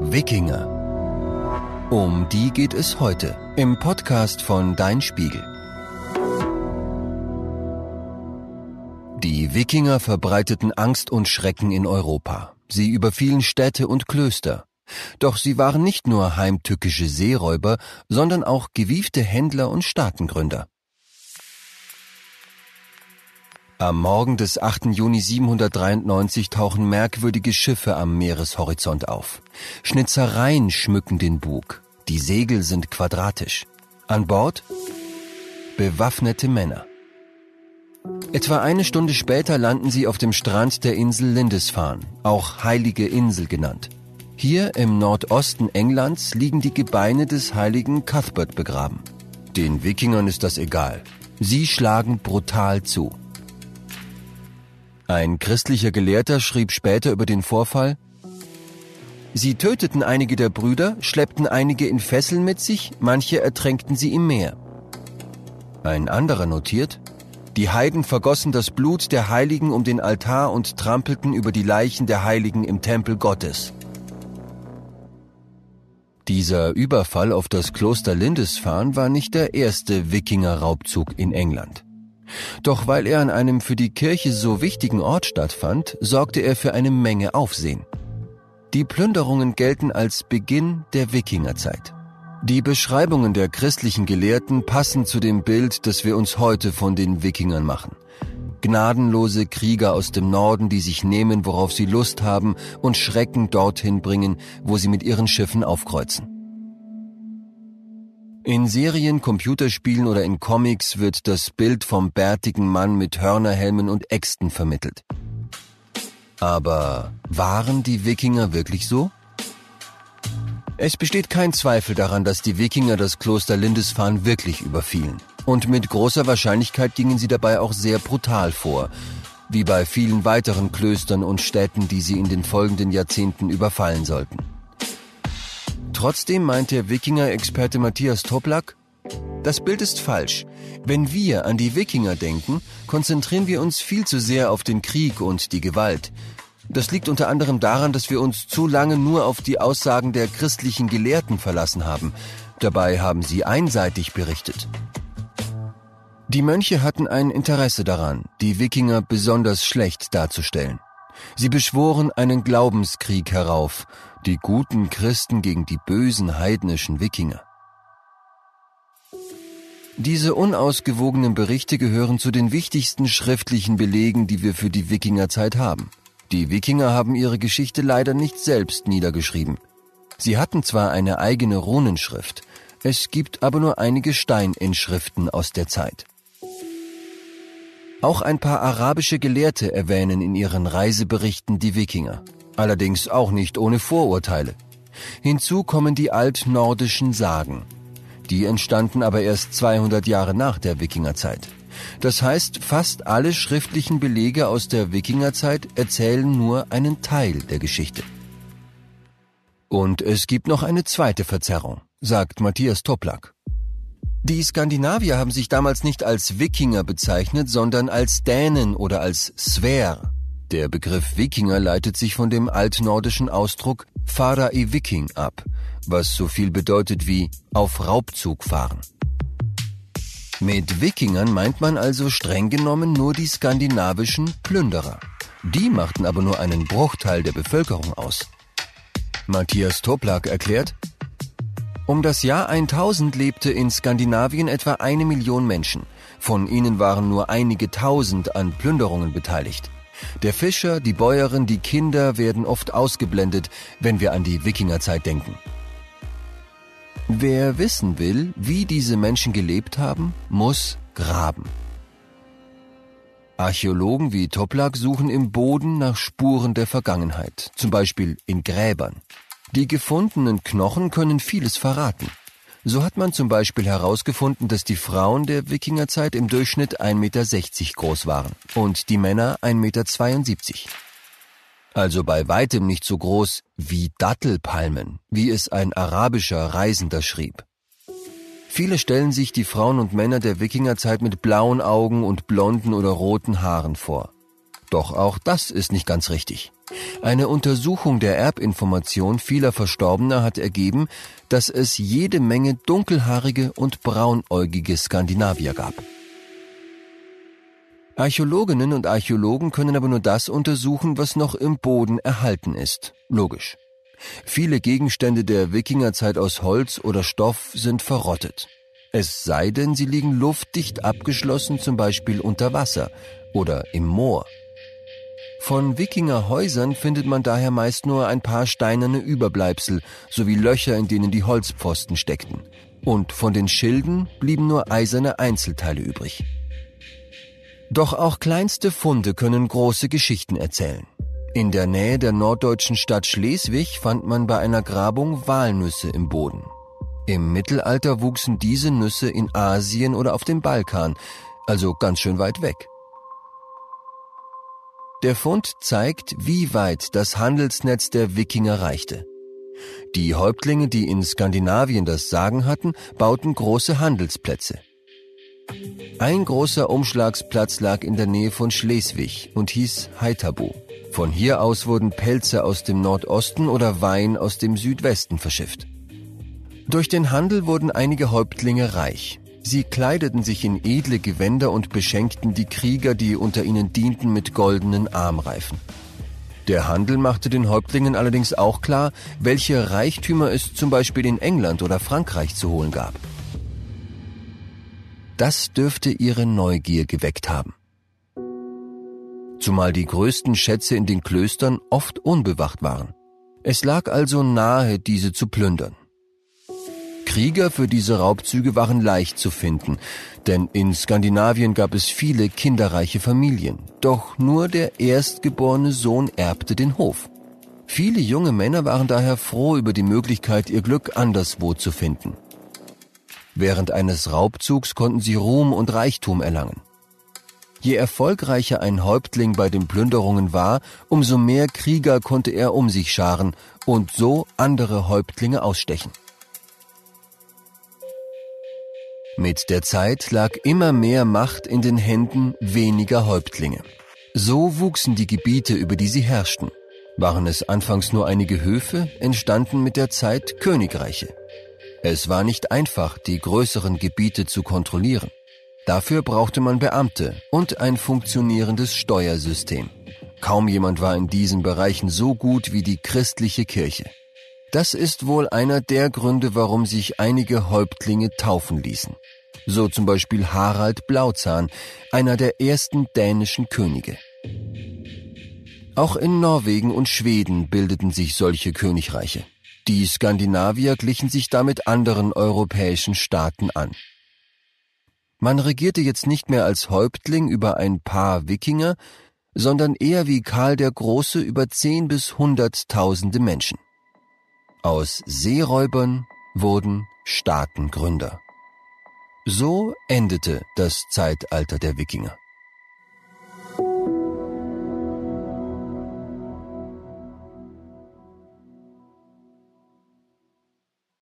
Wikinger. Um die geht es heute im Podcast von Dein Spiegel. Die Wikinger verbreiteten Angst und Schrecken in Europa. Sie überfielen Städte und Klöster. Doch sie waren nicht nur heimtückische Seeräuber, sondern auch gewiefte Händler und Staatengründer. Am Morgen des 8. Juni 793 tauchen merkwürdige Schiffe am Meereshorizont auf. Schnitzereien schmücken den Bug. Die Segel sind quadratisch. An Bord bewaffnete Männer. Etwa eine Stunde später landen sie auf dem Strand der Insel Lindisfarne, auch Heilige Insel genannt. Hier im Nordosten Englands liegen die Gebeine des heiligen Cuthbert begraben. Den Wikingern ist das egal. Sie schlagen brutal zu. Ein christlicher Gelehrter schrieb später über den Vorfall, Sie töteten einige der Brüder, schleppten einige in Fesseln mit sich, manche ertränkten sie im Meer. Ein anderer notiert, die Heiden vergossen das Blut der Heiligen um den Altar und trampelten über die Leichen der Heiligen im Tempel Gottes. Dieser Überfall auf das Kloster Lindisfarne war nicht der erste Wikinger-Raubzug in England. Doch weil er an einem für die Kirche so wichtigen Ort stattfand, sorgte er für eine Menge Aufsehen. Die Plünderungen gelten als Beginn der Wikingerzeit. Die Beschreibungen der christlichen Gelehrten passen zu dem Bild, das wir uns heute von den Wikingern machen. Gnadenlose Krieger aus dem Norden, die sich nehmen, worauf sie Lust haben und Schrecken dorthin bringen, wo sie mit ihren Schiffen aufkreuzen. In Serien, Computerspielen oder in Comics wird das Bild vom bärtigen Mann mit Hörnerhelmen und Äxten vermittelt. Aber waren die Wikinger wirklich so? Es besteht kein Zweifel daran, dass die Wikinger das Kloster Lindisfarne wirklich überfielen. Und mit großer Wahrscheinlichkeit gingen sie dabei auch sehr brutal vor, wie bei vielen weiteren Klöstern und Städten, die sie in den folgenden Jahrzehnten überfallen sollten. Trotzdem meint der Wikinger-Experte Matthias Toplak, das Bild ist falsch. Wenn wir an die Wikinger denken, konzentrieren wir uns viel zu sehr auf den Krieg und die Gewalt. Das liegt unter anderem daran, dass wir uns zu lange nur auf die Aussagen der christlichen Gelehrten verlassen haben. Dabei haben sie einseitig berichtet. Die Mönche hatten ein Interesse daran, die Wikinger besonders schlecht darzustellen. Sie beschworen einen Glaubenskrieg herauf, die guten Christen gegen die bösen heidnischen Wikinger. Diese unausgewogenen Berichte gehören zu den wichtigsten schriftlichen Belegen, die wir für die Wikingerzeit haben. Die Wikinger haben ihre Geschichte leider nicht selbst niedergeschrieben. Sie hatten zwar eine eigene Runenschrift, es gibt aber nur einige Steininschriften aus der Zeit. Auch ein paar arabische Gelehrte erwähnen in ihren Reiseberichten die Wikinger, allerdings auch nicht ohne Vorurteile. Hinzu kommen die altnordischen Sagen. Die entstanden aber erst 200 Jahre nach der Wikingerzeit. Das heißt, fast alle schriftlichen Belege aus der Wikingerzeit erzählen nur einen Teil der Geschichte. Und es gibt noch eine zweite Verzerrung, sagt Matthias Toplak. Die Skandinavier haben sich damals nicht als Wikinger bezeichnet, sondern als Dänen oder als Sver. Der Begriff Wikinger leitet sich von dem altnordischen Ausdruck Fara i Viking ab, was so viel bedeutet wie auf Raubzug fahren. Mit Wikingern meint man also streng genommen nur die skandinavischen Plünderer. Die machten aber nur einen Bruchteil der Bevölkerung aus. Matthias Toplak erklärt, um das Jahr 1000 lebte in Skandinavien etwa eine Million Menschen. Von ihnen waren nur einige tausend an Plünderungen beteiligt. Der Fischer, die Bäuerin, die Kinder werden oft ausgeblendet, wenn wir an die Wikingerzeit denken. Wer wissen will, wie diese Menschen gelebt haben, muss graben. Archäologen wie Toplak suchen im Boden nach Spuren der Vergangenheit, zum Beispiel in Gräbern. Die gefundenen Knochen können vieles verraten. So hat man zum Beispiel herausgefunden, dass die Frauen der Wikingerzeit im Durchschnitt 1,60 Meter groß waren und die Männer 1,72 Meter. Also bei weitem nicht so groß wie Dattelpalmen, wie es ein arabischer Reisender schrieb. Viele stellen sich die Frauen und Männer der Wikingerzeit mit blauen Augen und blonden oder roten Haaren vor. Doch auch das ist nicht ganz richtig. Eine Untersuchung der Erbinformation vieler Verstorbener hat ergeben, dass es jede Menge dunkelhaarige und braunäugige Skandinavier gab. Archäologinnen und Archäologen können aber nur das untersuchen, was noch im Boden erhalten ist. Logisch. Viele Gegenstände der Wikingerzeit aus Holz oder Stoff sind verrottet. Es sei denn, sie liegen luftdicht abgeschlossen, zum Beispiel unter Wasser oder im Moor. Von Wikingerhäusern findet man daher meist nur ein paar steinerne Überbleibsel sowie Löcher, in denen die Holzpfosten steckten. Und von den Schilden blieben nur eiserne Einzelteile übrig. Doch auch kleinste Funde können große Geschichten erzählen. In der Nähe der norddeutschen Stadt Schleswig fand man bei einer Grabung Walnüsse im Boden. Im Mittelalter wuchsen diese Nüsse in Asien oder auf dem Balkan, also ganz schön weit weg. Der Fund zeigt, wie weit das Handelsnetz der Wikinger reichte. Die Häuptlinge, die in Skandinavien das Sagen hatten, bauten große Handelsplätze. Ein großer Umschlagsplatz lag in der Nähe von Schleswig und hieß Heitabu. Von hier aus wurden Pelze aus dem Nordosten oder Wein aus dem Südwesten verschifft. Durch den Handel wurden einige Häuptlinge reich. Sie kleideten sich in edle Gewänder und beschenkten die Krieger, die unter ihnen dienten, mit goldenen Armreifen. Der Handel machte den Häuptlingen allerdings auch klar, welche Reichtümer es zum Beispiel in England oder Frankreich zu holen gab. Das dürfte ihre Neugier geweckt haben. Zumal die größten Schätze in den Klöstern oft unbewacht waren. Es lag also nahe, diese zu plündern. Krieger für diese Raubzüge waren leicht zu finden, denn in Skandinavien gab es viele kinderreiche Familien, doch nur der erstgeborene Sohn erbte den Hof. Viele junge Männer waren daher froh über die Möglichkeit, ihr Glück anderswo zu finden. Während eines Raubzugs konnten sie Ruhm und Reichtum erlangen. Je erfolgreicher ein Häuptling bei den Plünderungen war, umso mehr Krieger konnte er um sich scharen und so andere Häuptlinge ausstechen. Mit der Zeit lag immer mehr Macht in den Händen weniger Häuptlinge. So wuchsen die Gebiete, über die sie herrschten. Waren es anfangs nur einige Höfe, entstanden mit der Zeit Königreiche. Es war nicht einfach, die größeren Gebiete zu kontrollieren. Dafür brauchte man Beamte und ein funktionierendes Steuersystem. Kaum jemand war in diesen Bereichen so gut wie die christliche Kirche. Das ist wohl einer der Gründe, warum sich einige Häuptlinge taufen ließen. So zum Beispiel Harald Blauzahn, einer der ersten dänischen Könige. Auch in Norwegen und Schweden bildeten sich solche Königreiche. Die Skandinavier glichen sich damit anderen europäischen Staaten an. Man regierte jetzt nicht mehr als Häuptling über ein paar Wikinger, sondern eher wie Karl der Große über zehn bis hunderttausende Menschen. Aus Seeräubern wurden Staatengründer. So endete das Zeitalter der Wikinger.